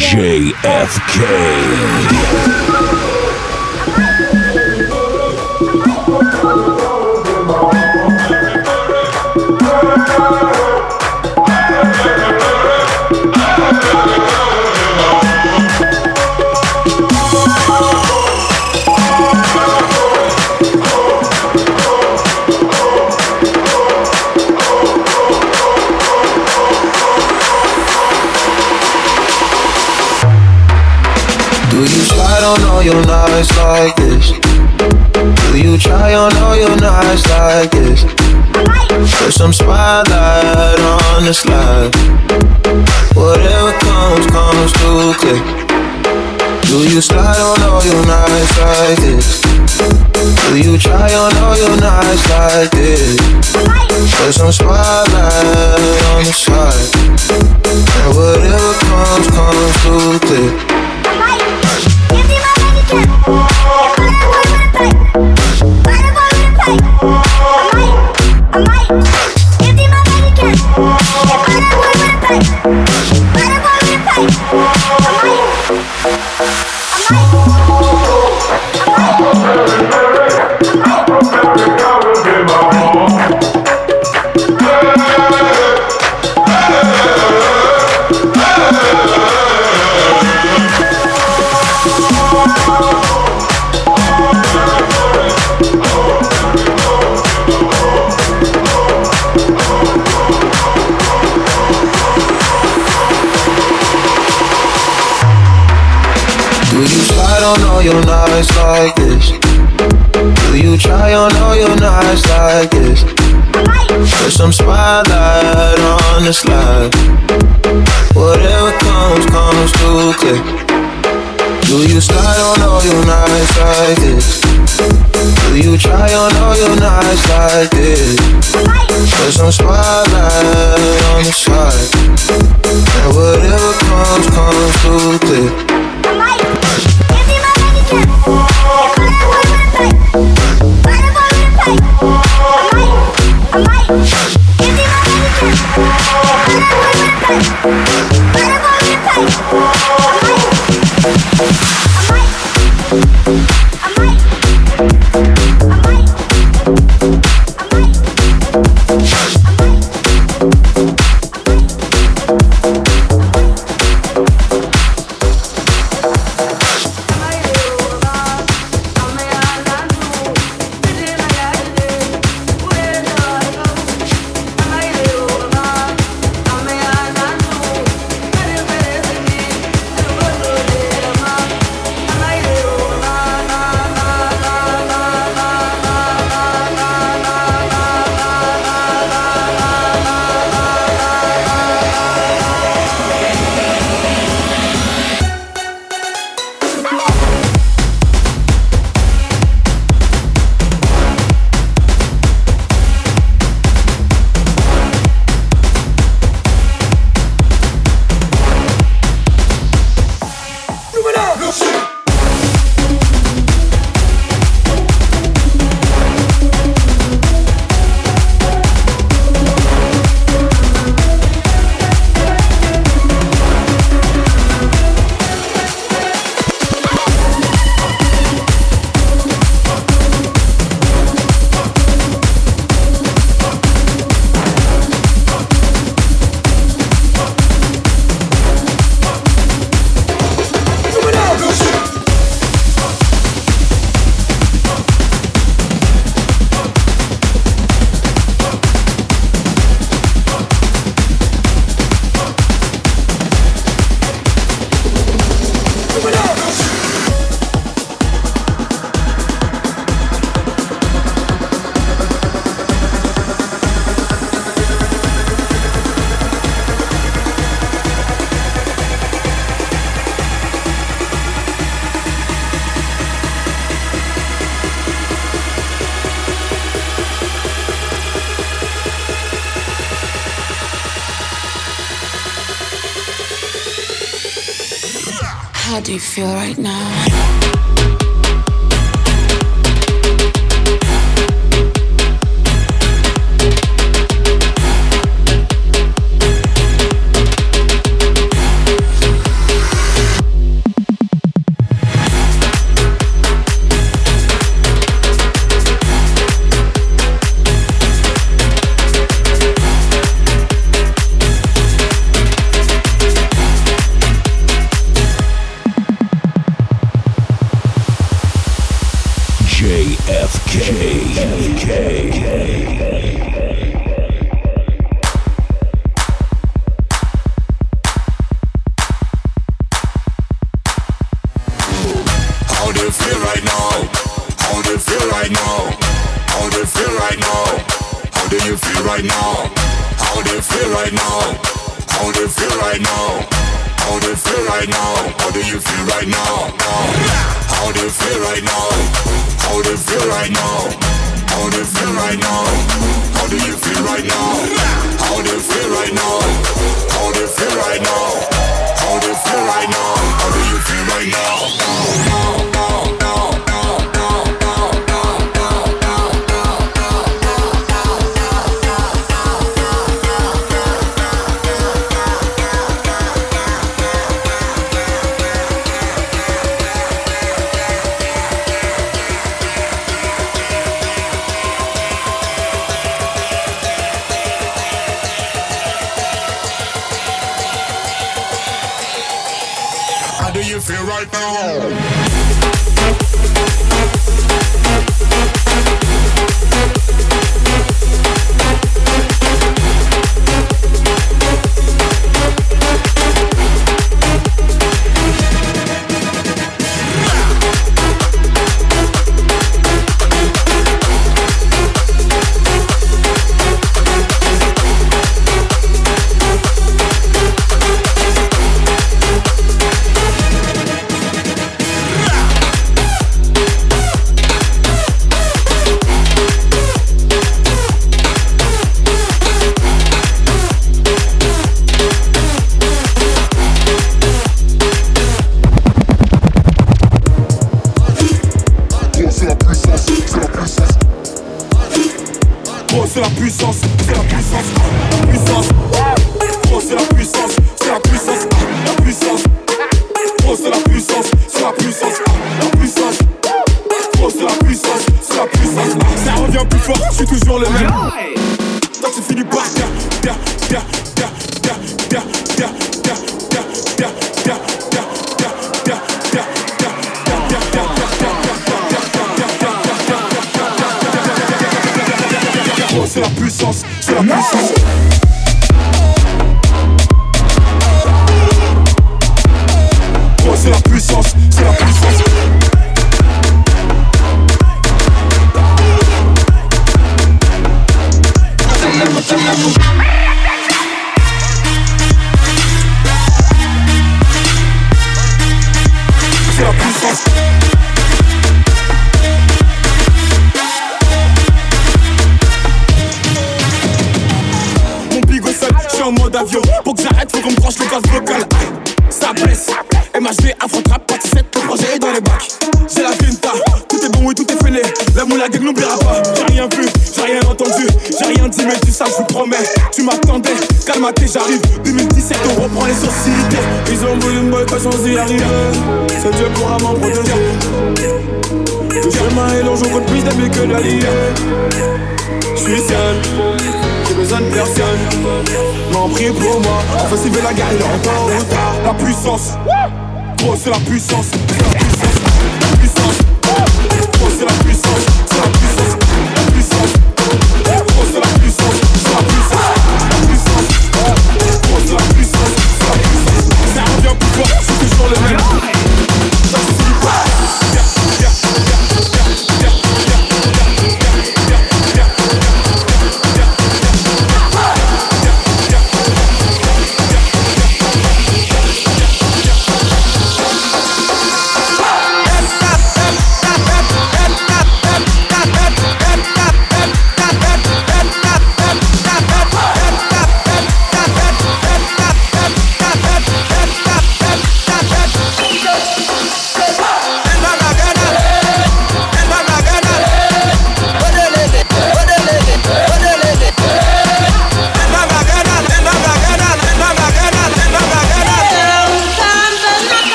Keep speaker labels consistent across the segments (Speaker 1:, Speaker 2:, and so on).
Speaker 1: DJ
Speaker 2: some spotlight on the slide. Whatever comes, comes too quick. Do you slide on all you're nice like this? Do you try on all you're nice like this? Put some spotlight on the slide. And whatever comes, comes too quick. You're nice like this? Do you try on all you're nice like this? Put some spotlight on the slide. Whatever comes, comes too quick. Do you slide on all you're nice like this? Do you try on all you're nice like this? Put some spotlight on the slide. And whatever comes, comes too quick.
Speaker 3: Do you? feel right now?
Speaker 4: How do you feel right now? How do you feel right now? How do you feel right now? How do you feel right now? How do you feel right now? How do you feel right now?
Speaker 5: no. J'arrive 2017 on reprend les sourcils Ils ont voulu me boycott sans y arriver C'est Dieu pourra m'en protéger Le chemin est long je compte plus d'amis que d'alliés Je suis seul j'ai besoin de personne. M'en prie pour moi, enfin, s'il la guerre, il est encore en retard. La puissance, gros, c'est la puissance.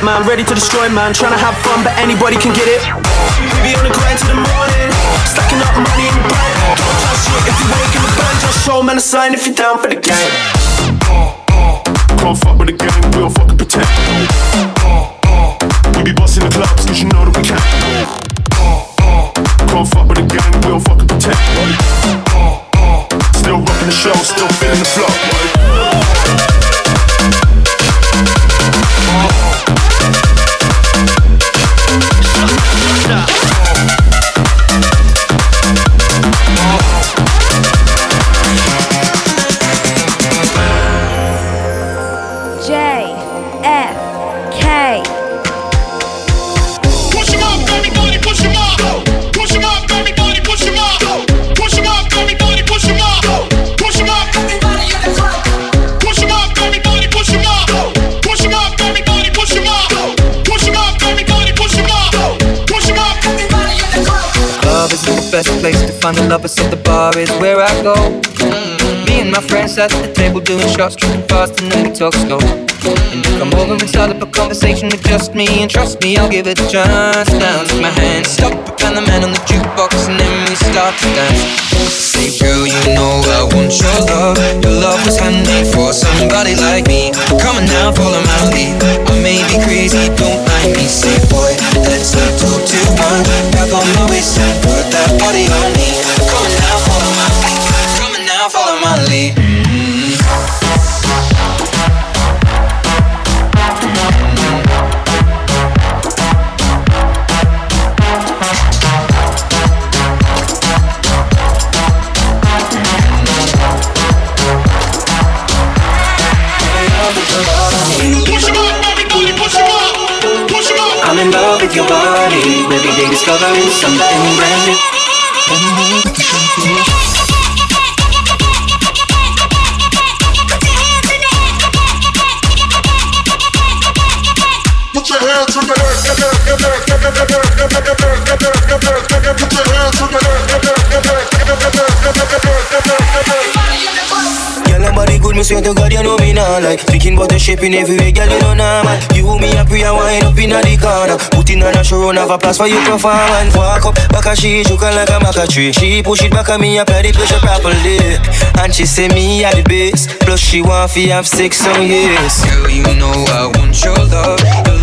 Speaker 6: On man, ready to destroy, man. Trying to have fun, but anybody can get it. We be on the grind till the morning, stacking up money in the bank. Don't touch shit if you wake in the band, just show man a sign if you're down for the gang.
Speaker 7: Find the lovers, so the bar is where I go. Me and my friends at the table doing shots, tripping fast, and then we talk slow. And you come over and start up a conversation with just me, and trust me, I'll give it a chance. Now take my hand, stop, and the man on the jukebox, and then we start to dance. Say, girl, you know I want your love. Your love was handmade for somebody like me. Come on now, follow my lead. I may be crazy, don't mind me. Say, boy, let's not talk too much. On my waist and put that body on me. Your body. Every day discovering something brand new.
Speaker 8: Put your hands in the air. Put your hands in the air.
Speaker 7: Girl, your body good, me swear to God, you know me now like. Speaking about the shape in every way, girl, you know now, normal You, me, and wind up in the corner. Put in on a show, have a place for you to performance Walk up, back a she, juke like a maca tree. She push it back at me, apply the pressure properly. And she say me at the base Plus she want fi have sex, so yes Girl, you know I want your love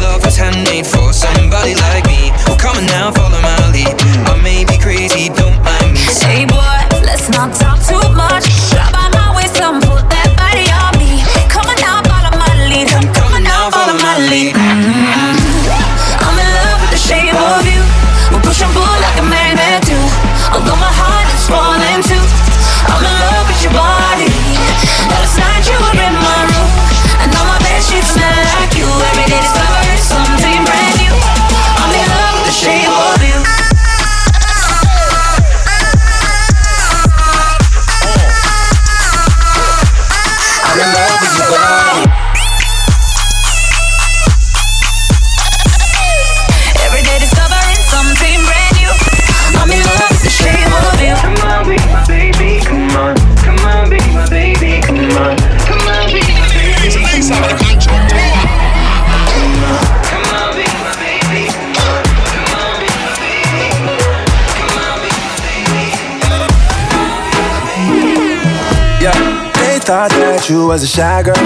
Speaker 9: shy girl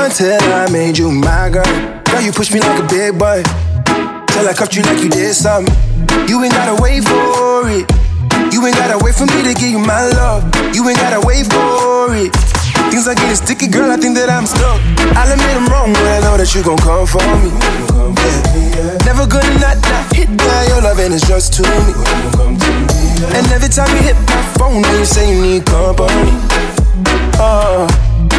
Speaker 9: until I made you my girl. Girl, you pushed me like a big boy till I cuffed you like you did something. You ain't gotta wait for it. You ain't gotta wait for me to give you my love. You ain't gotta wait for it. Things are getting sticky, girl. I think that I'm stuck. I'll admit I'm wrong, but I know that you gon' come for me. Never gonna not, not hit that. Your loving is just to me. And every time you hit my phone, you say you need company. Oh,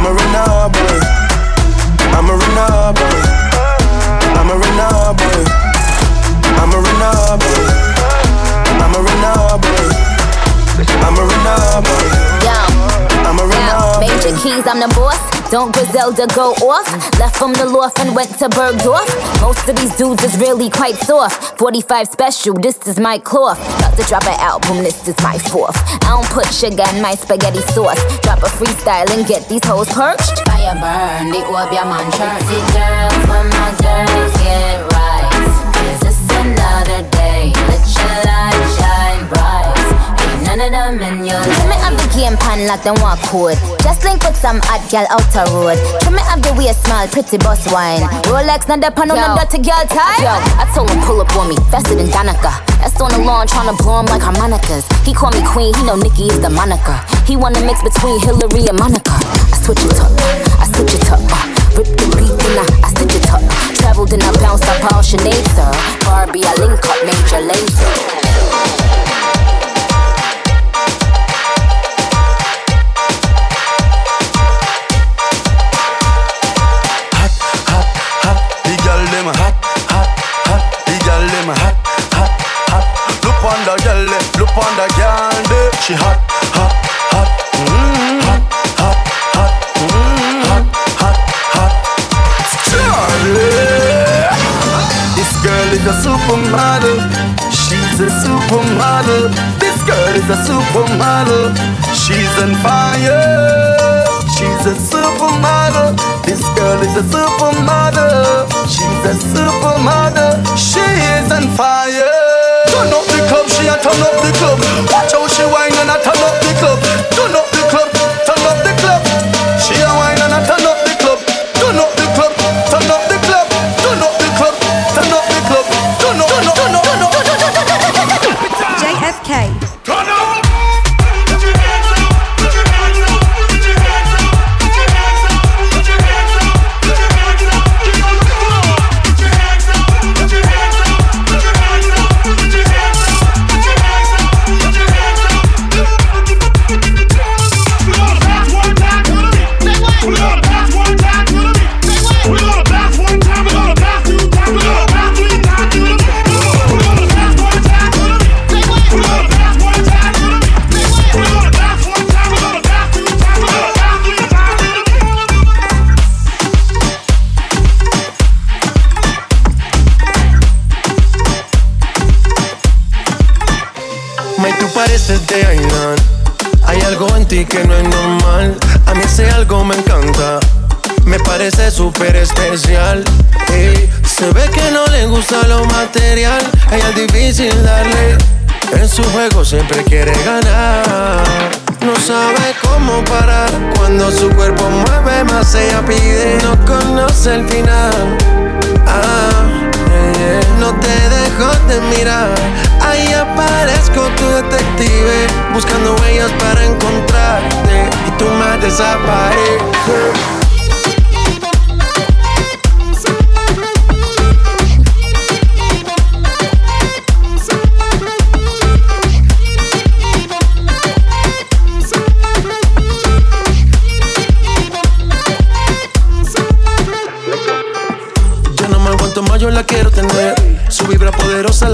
Speaker 9: I'm a runner boy. I'm a runner boy. I'm a runner boy. I'm a runner boy. I'm a runner boy.
Speaker 10: I'm
Speaker 9: a runner
Speaker 10: boy.
Speaker 9: 100
Speaker 10: keys, I'm the boss. Don't Griselda go off? Left from the loft and went to Bergdorf. Most of these dudes is really quite soft. 45 special, this is my cloth. About to drop an album, this is my fourth. I don't put sugar in my spaghetti sauce. Drop a freestyle and get these hoes perched. Fire burn, they up your a church. See girls, when my girls get right. is it's another day, let your light shine none of them in your Trim me up the game pan like them walk code. Just link with some hot gal out the road. Trim me up the way smile, pretty boss wine. Rolex, not the pan on the dirty girl tie. Yo, I told him pull up on me, faster than Danica. That's on the lawn, tryna blow him like harmonicas. He call me queen, he know Nicki is the moniker. He wanna mix between Hillary and Monica. I switch it up, I switch it up. Uh, rip the beat, then I, I stitch it up. Traveled and I bounced up all Sinead, sir. Barbie, I link up, Major
Speaker 11: Lazer. Siempre quiere ganar. No sabe cómo parar. Cuando su cuerpo mueve más, ella pide. No conoce el final. Ah. No te dejo de mirar. Ahí aparezco tu detective. Buscando huellas para encontrarte. Y tú más desapareces.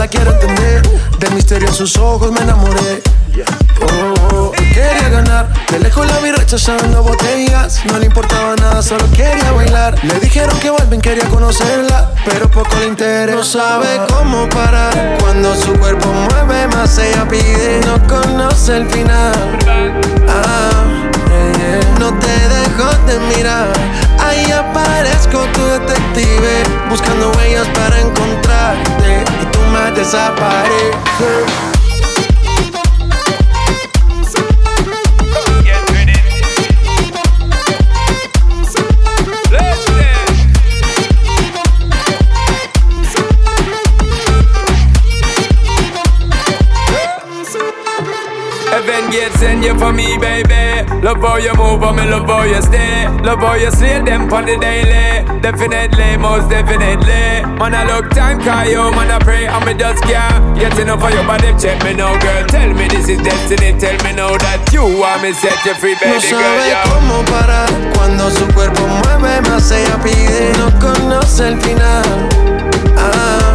Speaker 11: La quiero entender. Del misterio en sus ojos me enamoré. Oh, oh, quería ganar. De lejos la vi rechazando botellas. No le importaba nada, solo quería bailar. Le dijeron que vuelven, quería conocerla. Pero poco le interesa. No sabe cómo parar. Cuando su cuerpo mueve más, ella pide. No conoce el final. Ah, yeah, yeah. No te dejo de mirar. Ahí aparezco tu detective. Buscando huellas para encontrarte. más desaparece. Vengeance in you for me, baby.
Speaker 12: Love how you move, and me love how you stay. Love how you slay them on the daily. Definitely, most definitely. Man, I look time, call you, man, I pray, and me just can't get enough of your body. Check me now, girl. Tell me this is destiny. Tell me now that you want me set you free, baby
Speaker 13: no
Speaker 12: girl.
Speaker 13: sabe
Speaker 12: Yeah.
Speaker 13: cómo parar cuando su cuerpo mueve más ella pide no conoce el final ah,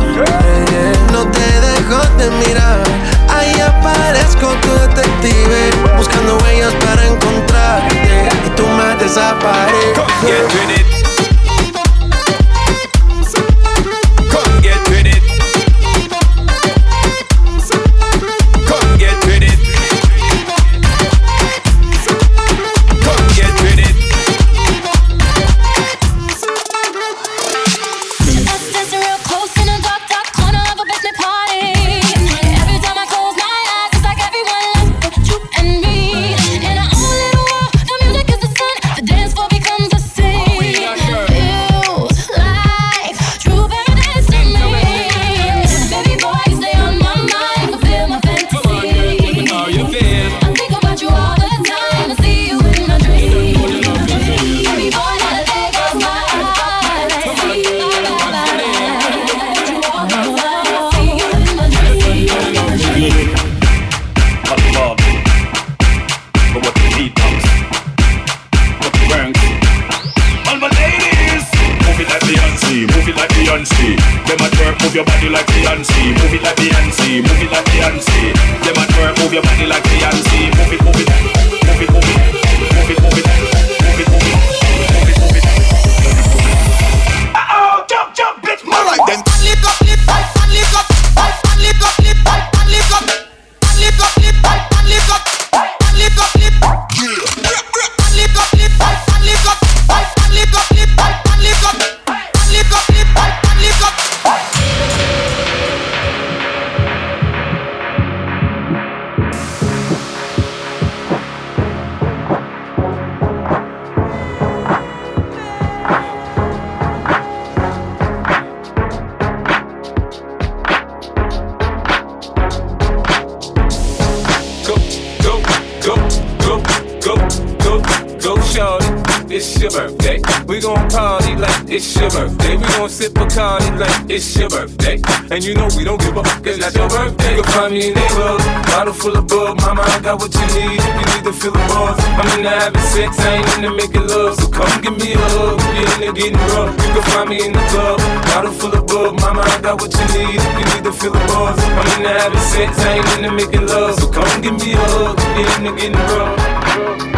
Speaker 14: it's
Speaker 15: your
Speaker 12: birthday. We gon' sip a Bacardi like it's your birthday. And you know we don't give a fuck, cause that's your birthday. You can find me in the club, bottle full of bug. Mama, I got what you need you need to feel the buzz. I'm into having sex, I ain't into making love. So come give me a hug if you're into getting rough. You can find me in the club, bottle full of bug. Mama, I got what you need you need to feel the buzz. I'm into having sex, I ain't into making love. So come give me a hug if you're into getting rough.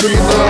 Speaker 16: dreamer.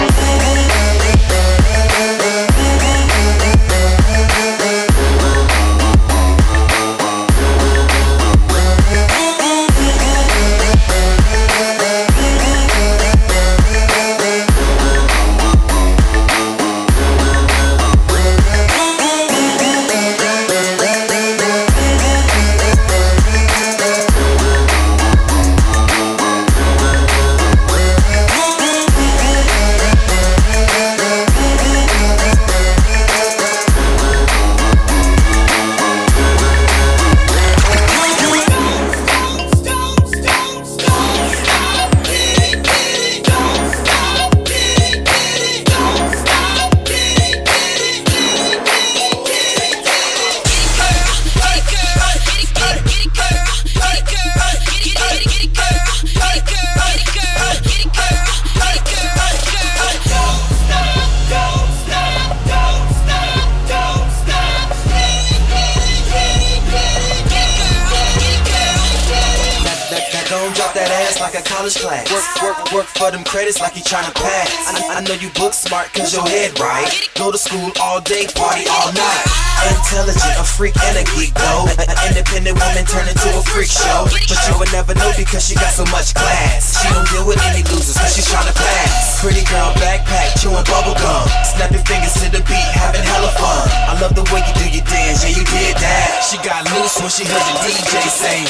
Speaker 16: Like a college class. Work, work, work for them credits like you tryna pass. I, I know you book smart cause your head right. Go to school all day, party all night. Intelligent, a freak and a geek though. An independent woman turned into a freak show. But you would never know because she got so much class. She don't deal with any losers cause she's tryna pass. Pretty girl backpack, chewing bubble gum. Snap your fingers to the beat, having hella fun. I love the way you do your dance, yeah you did that. She got loose when she heard the DJ say.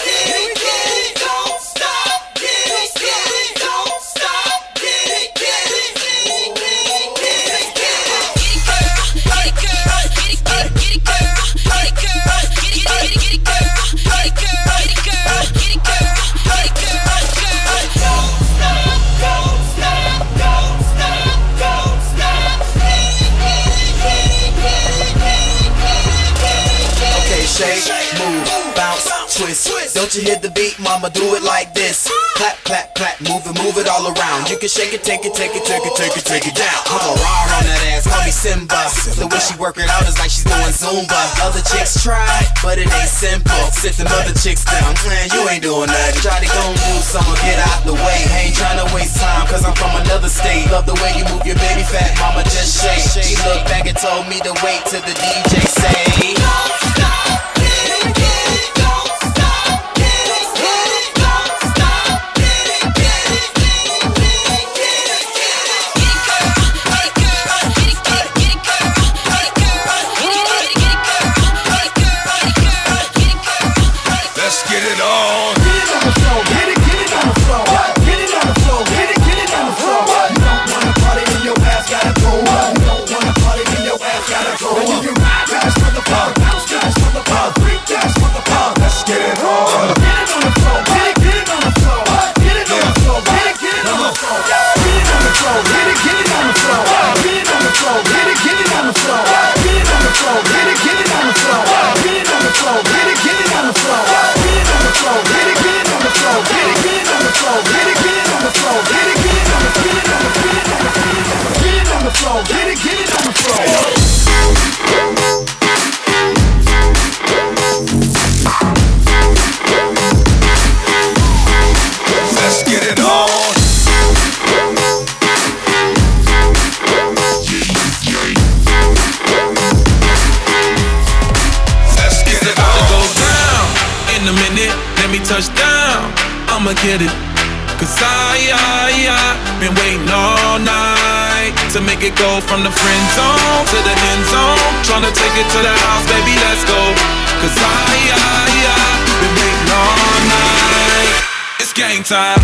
Speaker 14: Get it,
Speaker 16: Don't you hear the beat, mama? Do it like this. Clap, clap, clap, move it, move it all around. You can shake it, take it, take it, take it, take it, take it down. I'm a raw on that ass, call me Simba. The way she work it out is like she's doing Zumba. Other chicks try, but it ain't simple. Sit them other chicks down, man, you ain't doing nothing. Try to go and do something, get out the way. Ain't trying to waste time, cause I'm from another state. Love the way you move your baby fat, mama, just shake. She looked back and told me to wait till the DJ say.
Speaker 17: Get it.
Speaker 18: Cause I, I, I been waiting all night to make it go from the friend zone to the end zone. Tryna take it to the house, baby, let's go. Cause I, I, I been waiting all night. It's game time.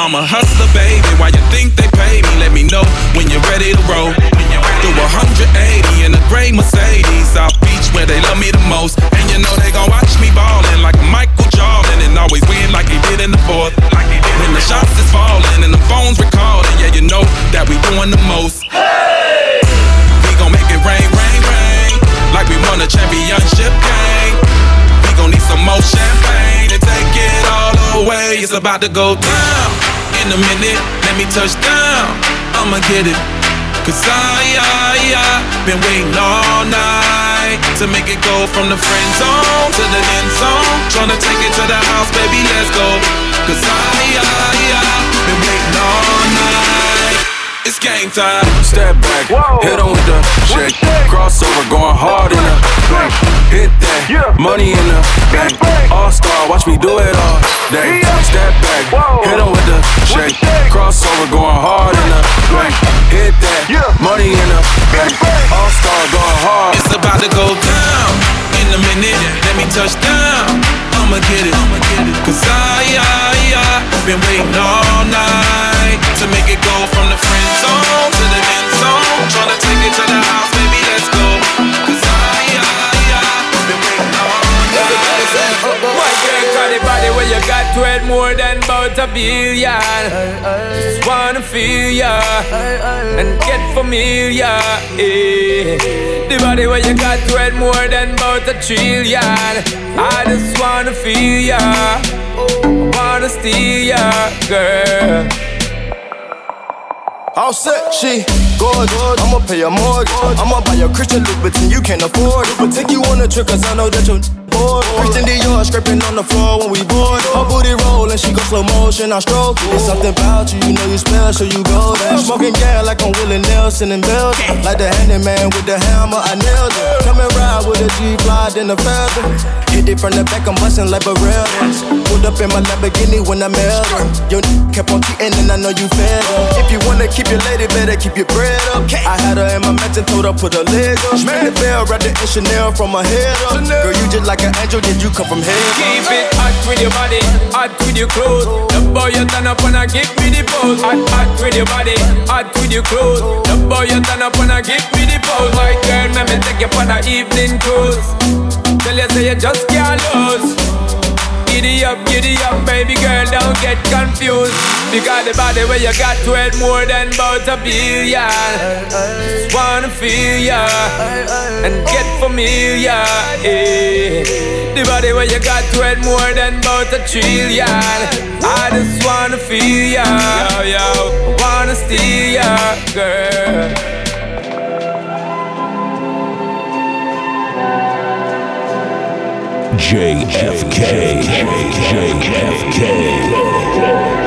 Speaker 18: I'm a hustler, baby. Why you think they pay me? Let me know when you're ready to roll. Do 180 in a gray Mercedes, South Beach, where they love me the most. And you know they gon' watch me ballin' like Michael Jordan and always win like he did in the fourth. When the shots is falling and the phones recording, yeah, you know that we doing the most. Hey! We gon' make it rain, rain, rain, like we won a championship game. We gon' need some more champagne to take it all away. It's about to go down in a minute. Let me touch down. I'ma get it. Cause I, I, I been waiting all night to make it go from the friend zone to the end zone. Tryna take it to the house, baby, let's go. Cause I, I, I been waiting all night. It's game time.
Speaker 19: Step back, hit on with the shake. Crossover, going hard in the bank. Hit that, money in the bank. All star, watch me do it all day. Step back, hit on with the shake. Crossover, going hard in the bank. Hit that, money in the bank. All star, going hard.
Speaker 18: It's about to go down in a minute. Let me touch down. I'ma get it. Cause I, I, I been waiting all night to make it go from the friend
Speaker 20: more than about a billion. Just wanna feel ya and get familiar. eh. The body where you got it more than about a trillion. I just wanna feel ya, wanna steal ya, girl.
Speaker 21: All set, she I'ma pay a mortgage. I'ma buy a Christian Louboutin you can't afford. It. But take you on a trip cause I know that you're bored. Christian Dior scraping on the floor when we bored. Her booty rollin', she go slow motion, I stroke it. It's something about you, you know you special, you go there. Smoking gas like I'm Willie Nelson in Belgium. Like the handyman with the hammer, I nailed it. Coming ride with a G-Fly, then a feather. Hit it from the back, I'm bustin' like a Barrett's. Pulled up in my Lamborghini when I met her. Your n- kept on cheating and I know you fed. If you wanna keep your lady, better keep your bread up. I had her in my mansion, told her put her leg up. Ring the bell, wrapped it in Chanel from her head up. Girl, you just like an angel, did you come from heaven?
Speaker 20: Keep it hot with your body, hot with your clothes. The boy you turn up and I give me the pose. Hot, hot with your body, hot with your clothes. The boy you turn up and I give me the pose. My girl, let me take you on a evening cruise. Tell you say you just can't lose. Giddy up, giddy up, baby girl, don't get confused. Because the body where you got it more than about a billion. Just wanna feel ya and get familiar. Yeah. The body where you got to it more than about a trillion. I just wanna feel ya, wanna steal ya, girl.
Speaker 1: JFK. JFK.
Speaker 22: Yo,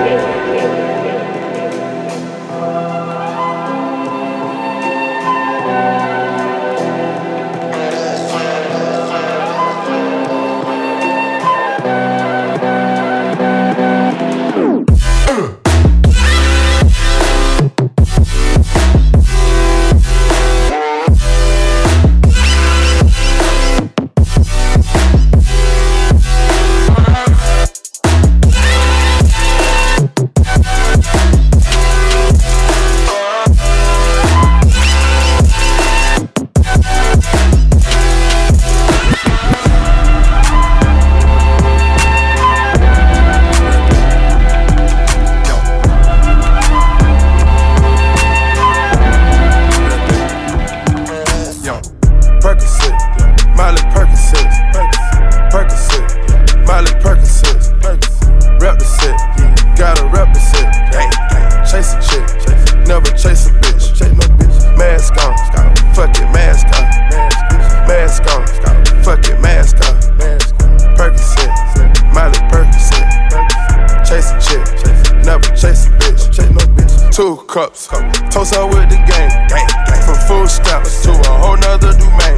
Speaker 22: toast her with the game, from full stops to a whole nother domain.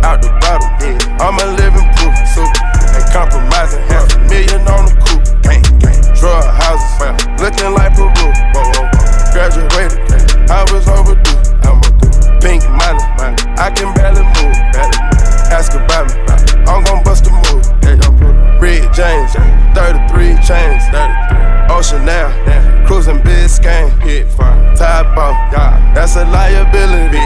Speaker 22: Out the bottle, I'm a living proof. Ain't compromising, half a million on the coupe. Drug houses, looking like Peru. Graduated, I was overdue. I'm a pink money, I can barely move. Ask about me, I'm gon' bust a move. Red James, 33 chains, Ocean now, cruising Biscayne, hit Top off, that's a liability.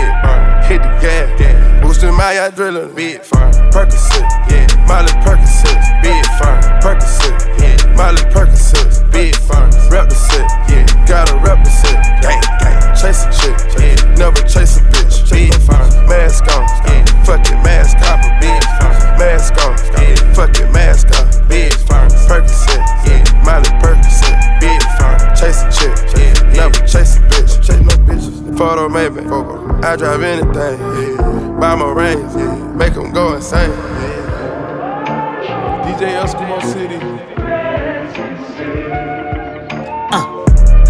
Speaker 22: Hit the gas, boosting my adrenaline. Big firm, Percocet, yeah. Miley Percocet, big firm, Percocet, yeah. Miley Percocet, big firm. Rep the set, yeah. Gotta rep the set, gang, gang. Chase a chick, yeah. Never chase a bitch, big firm. Mask on, yeah. Fuck mask on, big firm. Mask on, yeah. Fuck mask on, big firm. Percocet, yeah. Miley Percocet, big firm. Chase a chick, yeah. Never chase a bitch, chase no bitches. Photo maybe, I drive anything, yeah. Buy my range, yeah. Make them go insane,
Speaker 23: DJ Eskimo City.
Speaker 24: Uh,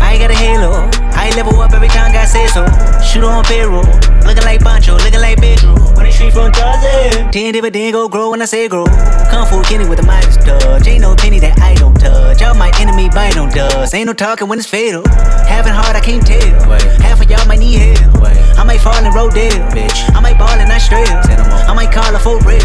Speaker 24: I got a halo. I level up every time God say so. Shoot on payroll. Looking like Pancho, looking like Pedro. When the street from Tarzan. Ten dividend go grow when I say grow. Kung Fu Kenny with the Midas touch. Ain't no penny that I don't touch. Y'all my enemy bite on dust. Ain't no talking when it's fatal. Having hard, I can't tell. Half of y'all might need help. I might fall in Rodale. Bitch. I might ball in Australia. I might call her for real.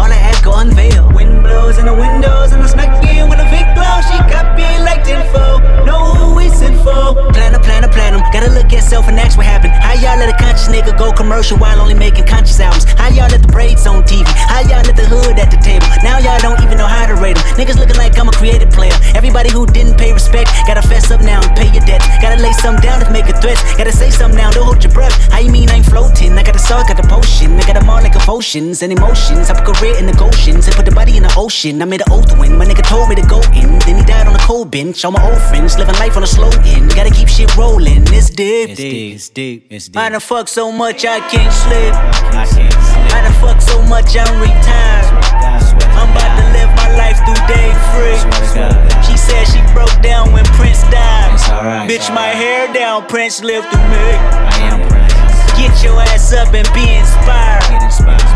Speaker 24: All I ask go unveil. Wind blows in the windows and I snuck in with a big glow. She got me like tenfold. Know who we sent for. Planner, planner, planner. Gotta look at self and ask what happened. How y'all let a conscious nigga go commercial while only making conscious albums? How y'all let the braids on TV? How y'all let the hood at the table? Now y'all don't even know how to rate them. Niggas looking like I'm a creative player. Everybody who didn't pay respect, gotta fess up now and pay your debts. Gotta lay some down to make a threat. Gotta say something now, don't hold your breath. How you mean I'm floating? I got the salt, got the potion. I got them all like emotions and emotions. I put career in the Goshen's and put the body in the ocean. I made an oath win. My nigga told me to go in. Then he died on a cold bench. All my old friends living life on a slow end. Gotta keep shit rolling. It's deep. It's deep. It's deep. It's deep. I done fuck so much I can't sleep. I can't sleep. I done fuck so much I'm retired. I'm about to live my life through day free. She said she broke down when Prince died. Bitch, my hair down, Prince lived through me. I am Prince. Get your ass up and be inspired.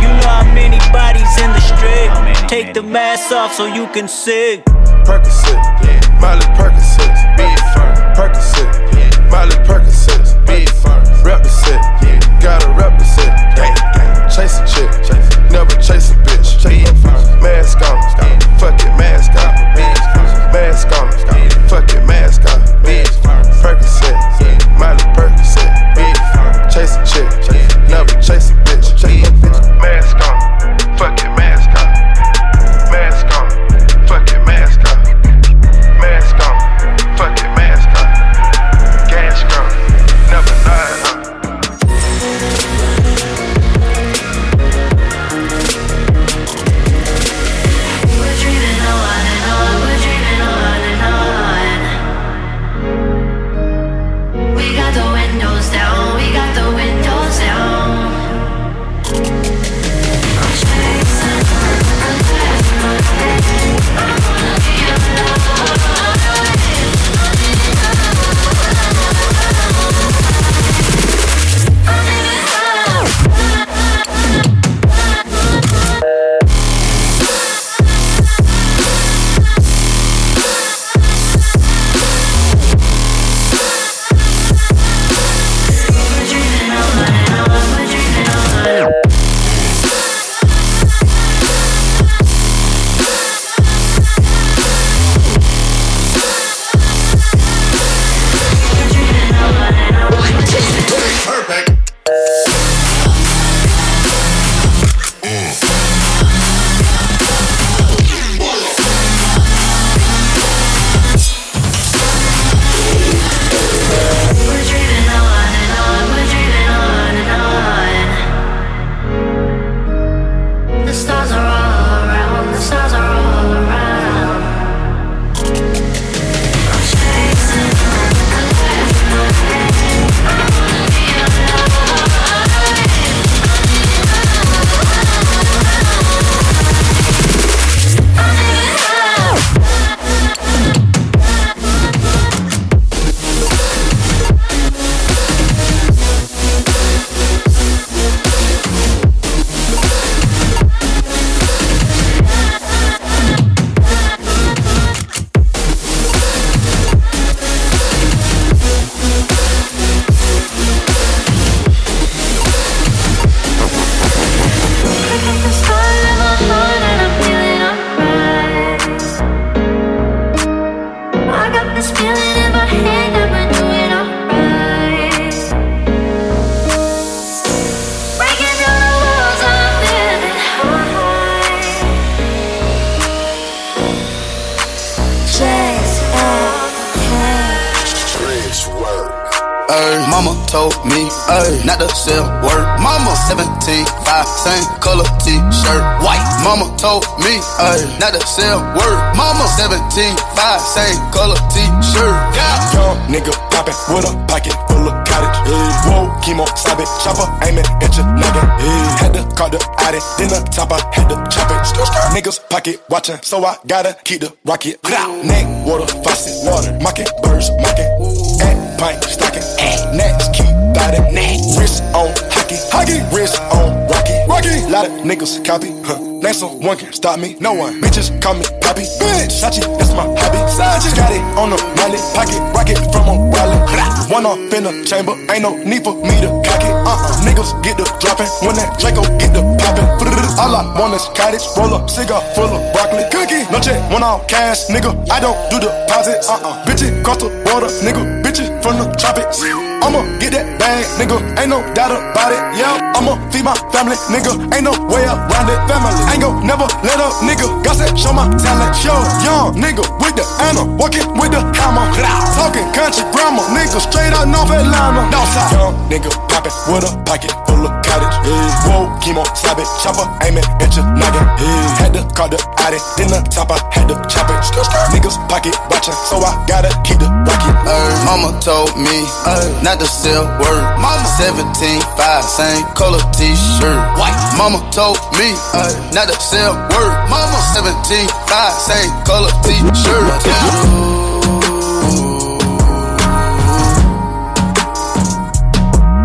Speaker 24: You know how many bodies in the street. Take the mask off so you can see.
Speaker 22: Percocet, yeah. Miley Percocet, big firm. Percocet, yeah. Miley Percocet, big firm. Rep the set, yeah. Gotta rep Chase a chick, never chase a bitch. Mask on, fuck it, mask on. Mask on, fuck it, mask on. Percocet. Miley Percocet. Chase a chick, never chase a bitch. T-shirt, white. Mama told me, ayy, not to sell word. Mama 17, 5, same color t-shirt.
Speaker 23: Yeah. Young nigga poppin' with a pocket full of cottage. Hey. Whoa, chemo, stop it, chopper aiming at your noggin. Hey. Had to call the addy, then the top I had to chop it. Niggas pocket watchin', so I gotta keep the rocket. Neck, water, faucet, water, mocking, birds, mocking. At pint, stocking, next, keep biting. Wrist on hockey, hockey, wrist on rocky, rocky. Lot of niggas copy, huh? Name someone can stop me, no one. Bitches call me Poppy, bitch. Sachi, that's my hobby. Sachi. Got it on the mallet, pocket rocket from a wallet. One off in the chamber, ain't no need for me to cock it. Uh-uh, niggas get the dropping when that Draco get the popping. All I want is cottage, roll up, cigar full of broccoli. Cookie, no check, one off cash, nigga. I don't do deposits. Uh-uh, bitches cross the border, nigga. Bitches from the tropics. I'ma get that bag, nigga. Ain't no doubt about it. Yeah, I'ma feed my family, nigga. Ain't no way around it. Family, ain't gon' never let up, nigga. That show my talent. Show young nigga with the Anna, walking with the hammer. Talking country grammar, nigga. Straight out North Atlanta. Northside. Young nigga poppin' with a pocket full of cottage. Yeah. Whoa, chemo, it, chopper, aiming at your noggin. Yeah. Had to call the addy, then the top I had to chop it. Niggas pocket watchin', so I gotta keep the rocket.
Speaker 22: Ay, mama told me ay, not to sell word. Mama 17, 5, same color t-shirt. White. Mama told me ay, not to sell word. Mama 17, 5, same color t-shirt.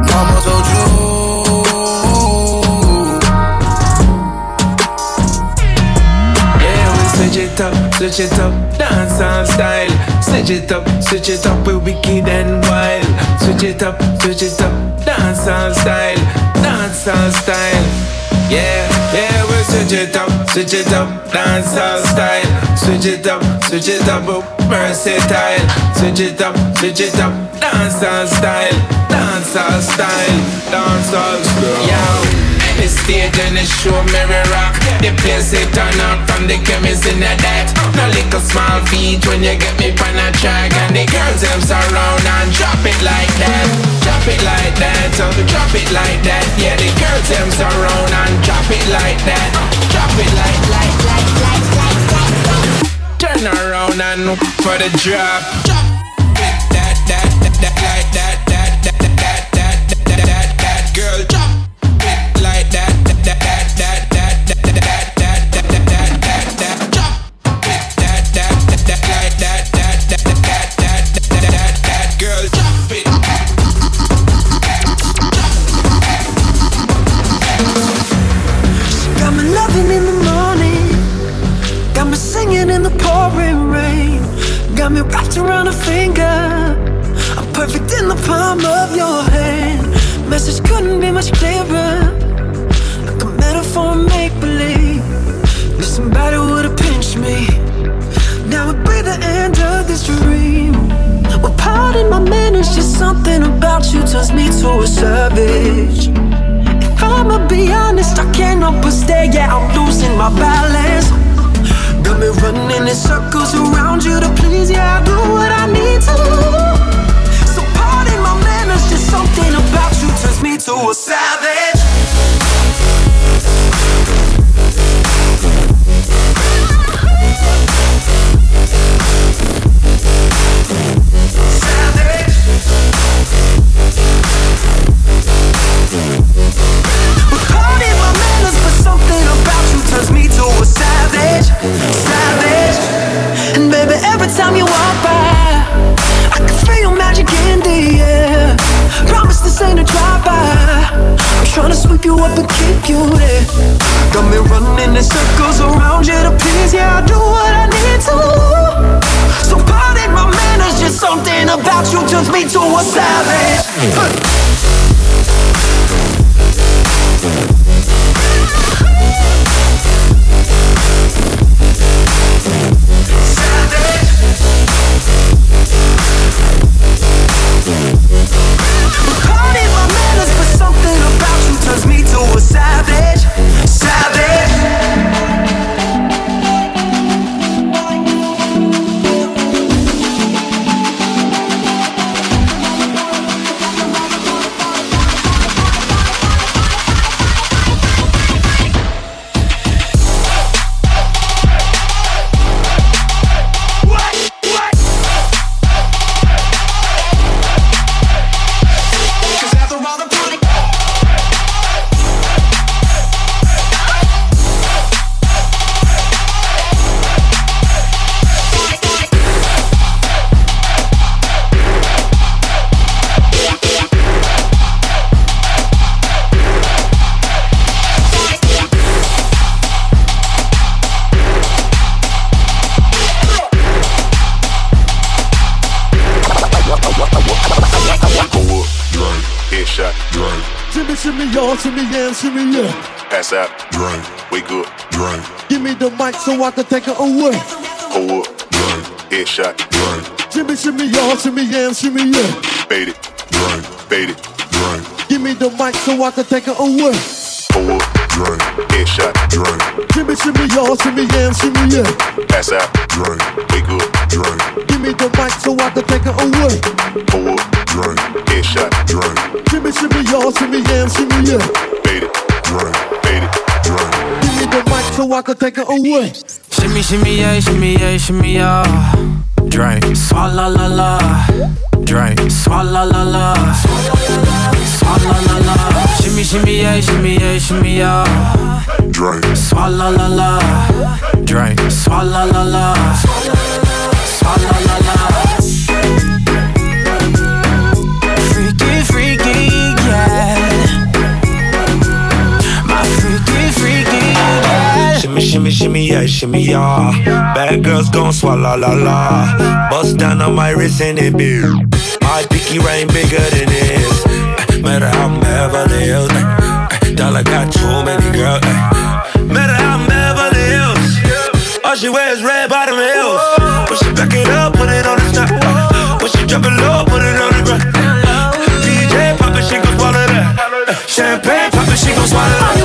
Speaker 22: Mama told you.
Speaker 20: Yeah, we switch it up, switch it up, dance on style. Switch it up, switch it up, we wicked and wild. Switch it up, switch it up, dance on style, dance on style. Yeah, yeah, we switch it up, switch it up, dance on style. Switch it up, switch it up, versatile. Switch it up, switch it up, dance on style, dance on style, dance on style. Yeah. The stage and the show we rock. The place it turn up from the chemist in the that No little small feet when you get me on a track And the girls them surround and drop it like that. Drop it like that, oh drop it like that. Yeah the girls them surround and drop it like that. Drop it like, like, like, like, like, like, like. Turn around and for the drop. Drop
Speaker 25: palm of your hand. Message couldn't be much clearer. Like a metaphor, make believe. If somebody would've pinched me, now would be the end of this dream. Well, pardon my manners, just something about you turns me to a savage. If I'ma be honest, I can't help but stare. Yeah, I'm losing my balance. Got me running in circles around you to please. Yeah, I do what I need to. To a savage. So
Speaker 26: I can take her away.
Speaker 4: Pull up, drink. Headshot, drink.
Speaker 26: Shimmy, shimmy, y'all, shimmy, yeah, shimmy, yeah.
Speaker 4: Fade it, drink. Fade it, drink.
Speaker 26: Give me the mic so I can take her away.
Speaker 4: Pull up, drink. Headshot, drink.
Speaker 26: Shimmy, shimmy, y'all, shimmy, yeah, shimmy, yeah.
Speaker 4: Pass out, drink. Wake up, drink.
Speaker 26: Give me the mic so I can take her away.
Speaker 4: Pull up, drink. Headshot, drink.
Speaker 26: Shimmy, shimmy, y'all, shimmy, yeah, shimmy, yeah.
Speaker 4: Fade it, drink. Fade it, drink.
Speaker 26: Give me the mic so I can take it away.
Speaker 27: Shimmy, shimmy, yeah, shimmy, yeah, shimmy, yeah. Drink, swalla la la. Drink, swalla la la. Swalla la la. Shimmy, shimmy, yeah, shimmy, yeah, shimmy, yeah.
Speaker 4: Drink,
Speaker 27: swalla la la. Drink, swalla la la. Swalla la la.
Speaker 28: Shimmy, shimmy, shimmy, yeah, shimmy, yeah. Bad girls gon' swallow la la. Bust down on my wrist and it be. My pinky ring bigger than this. Eh, Matter how I'm Beverly Hills. eh, eh, Dollar got too many girls. Eh, eh, matter how I'm Beverly Hills. All she wears red bottom heels. When she back it up, put it on the top. Eh, when she drop it low, put it on the ground. DJ pop it, she gon' swallow that. Champagne pop it, she gon' swallow that.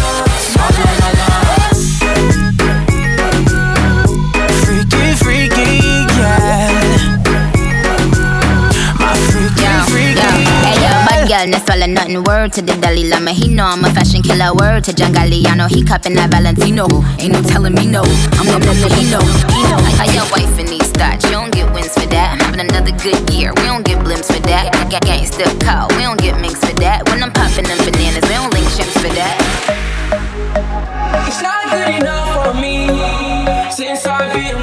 Speaker 10: Girl, no swallow nothing. Word to the Dalai Lama, he know I'm a fashion killer. Word to John Galliano, he cupping that Valentino. Ain't no telling me no, I'm one that he know. Like how your wife in these thoughts, you don't get wins for that. I'm having another good year, we don't get blimps for that. Gang gang still call, we don't get minks for that. When I'm popping them bananas, we don't link chimps for that.
Speaker 21: It's not good enough for me since I've been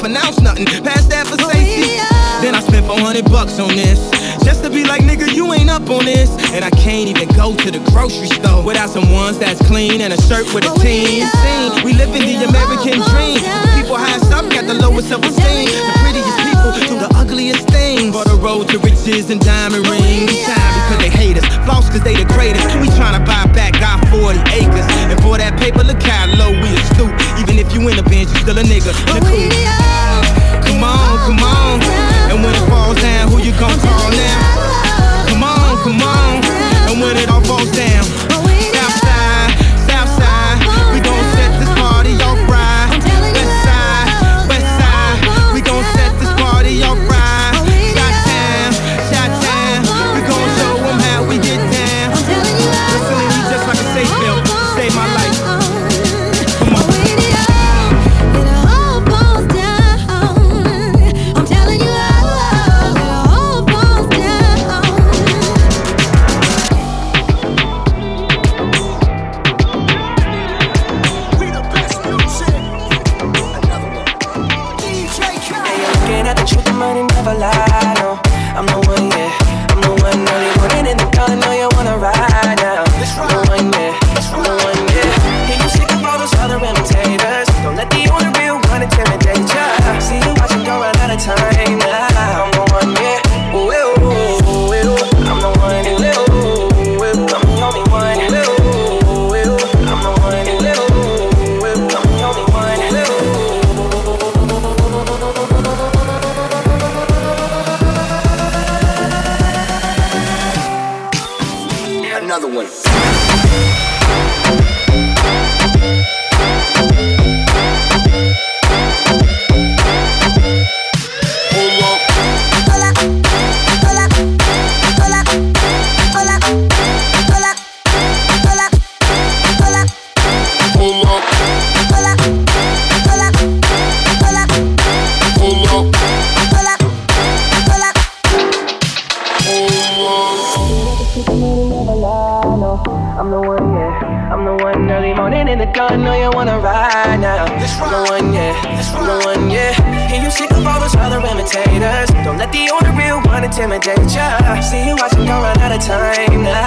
Speaker 29: pronounce nothing. Pass that for oh, safety. Then I spent 400 bucks on this. Just to be like, nigga, you ain't up on this. And I can't even go to the grocery store without some ones that's clean and a shirt with a team. We, live in the American dream. The people highest up got the lowest self esteem. The prettiest people do the ugliest things. For the road to riches and diamond rings. Time because they hate us. Floss because they the greatest. We trying to buy back our 40 acres. And for that paper, look how low we stoop. Even if you in the bench, you still a nigga. But we are. Come on, come on. And when it falls down, who you gonna call now? Come on, come on. And when it all falls down.
Speaker 30: intimidate ya. See you watching, don't run out of time now.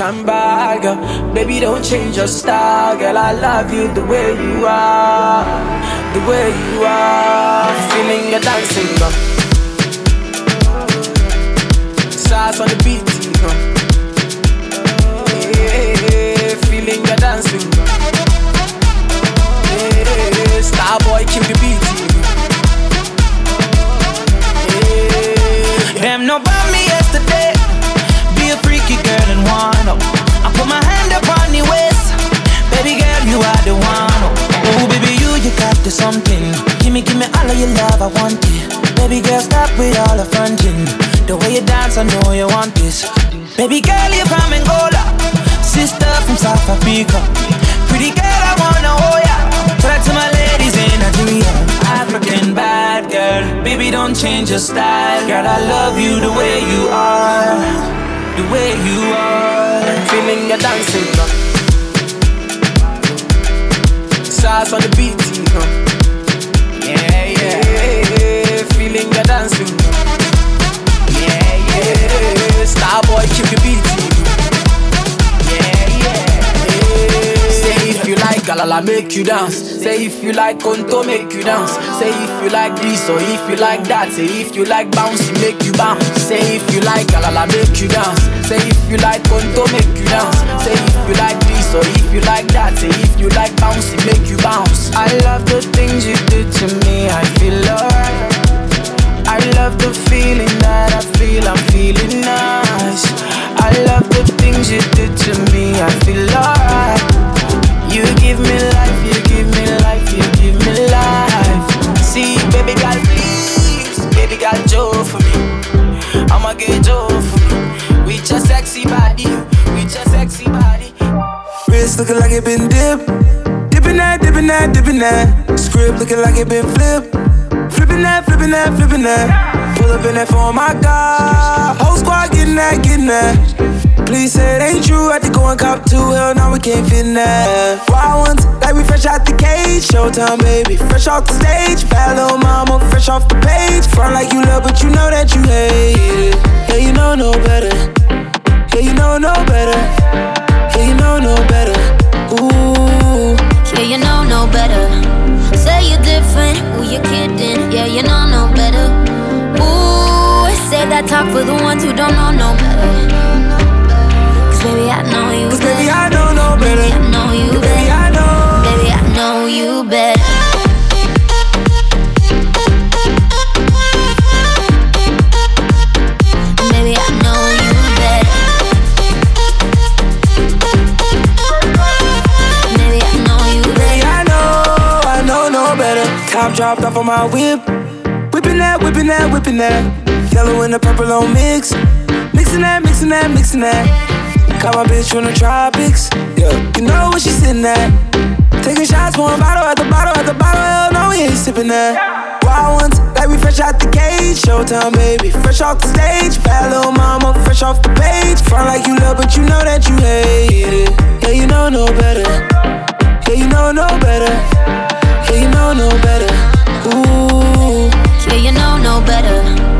Speaker 31: African bagger. Baby, don't change your style, girl. I love you the way you are, the way you are. Feeling your dancing, girl. Sauce on the beat, know. Yeah, feeling your dancing, girl. Yeah, star boy, kill the beat, you know.
Speaker 7: Them no girl and wind up. I put my hand upon your waist. Baby girl, you are the one. Oh, oh baby, you, you got the something. Give me, give me all of your love, I want it. Baby girl, stop with all the fronting. The way you dance, I know you want this. Baby girl, you're from Angola. Sister from South Africa. Pretty girl, I wanna hold ya. That to my ladies in Nigeria. African bad girl. Baby, don't change your style. Girl, I love you the way you are. The way you are.
Speaker 31: Feeling your dancing, girl. Sauce on the beat, know. Yeah, yeah. Feeling your dancing, girl. Yeah, yeah. Star boy, keep the beat, galala, make you dance. Say if you like conto, make you dance. Say if you like this or if you like that. Say if you like bouncy, make you bounce. Say if you like galala, make you dance. Say if you like conto, make you dance. Say if you like this or if you like that. Say if you like bouncy, make you bounce. I love the things you do to me. I feel alright. I love the feeling that I feel. I'm feeling nice. I love the things you do to me. I feel alright. You give me life, you give me life, you give me life. See, baby girl, please, baby girl, Joe for me. I'ma get Joe for me. With your sexy body, with your sexy body.
Speaker 9: Wrist looking like it been dipped. Dipping that, dipping that, dipping that. Script looking like it been flipped. Flipping that, flipping that, flipping that. Pull up in that for my God. Whole squad getting that, getting that. Please say it ain't true. Had to go and cop two. Hell, now we can't fit in that. Wild ones, like we fresh out the cage. Showtime, baby. Fresh off the stage. Bad little mama, fresh off the page. Front like you love, but you know that you hate it. Yeah, you know no better. Yeah, you know no better. Yeah, you know no better. Ooh.
Speaker 32: Yeah, you know no better. Say you're different, who you kidding? Yeah, you know no better. Say that talk for the ones who don't know no better. Cause baby, I know you better.
Speaker 9: Baby, I know no better.
Speaker 32: Baby, I know you better.
Speaker 9: Baby, I know.
Speaker 32: Baby, I know you better. Baby, I know you better. Baby, I know you
Speaker 9: Baby. I know, I know no better. Top dropped off on my whip. Whipping that, whipping that, whipping that. Yellow and the purple on mix. Mixing that, mixing that, mixing that. Got my bitch from the tropics. Yeah, you know where she sitting at. Taking shots, pouring bottle at the bottle at the bottle. Hell no, we ain't sipping that. Wild ones, like we fresh out the cage. Showtime, baby, fresh off the stage. Bad little mama, fresh off the page. Front like you love, but you know that you hate it. Yeah, you know no better. Yeah, you know no better. Yeah, you know no better. Ooh.
Speaker 32: Yeah, you know no better.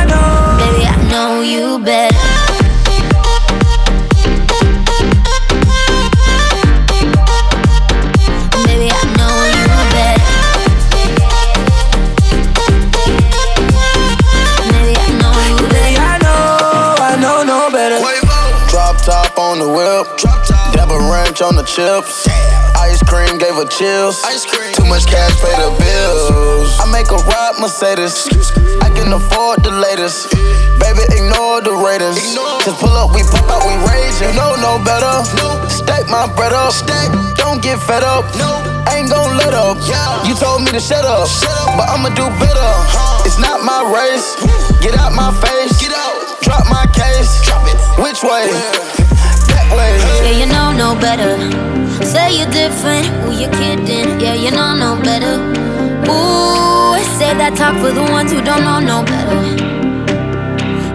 Speaker 33: the. Dab a ranch on the chips. Ice cream gave her chills. Too much cash, pay the bills. I make a ride Mercedes. I can afford the latest. Baby, ignore the ratings. Just pull up, we pop out, we raging. No, no better. Stack my bread up. Don't get fed up. Ain't gon' let up. You told me to shut up, but I'ma do better. Uh-huh. It's not my race. Get out my face. Get out. Drop my case. Drop it. Which way? pleasure.
Speaker 32: Yeah, you know no better. Say you're different, who you kidding? Yeah, you know no better. Ooh, save that talk for the ones who don't know no better.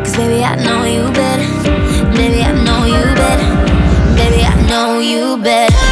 Speaker 32: Cause baby, I know you better. Baby, I know you better. Baby, I know you better.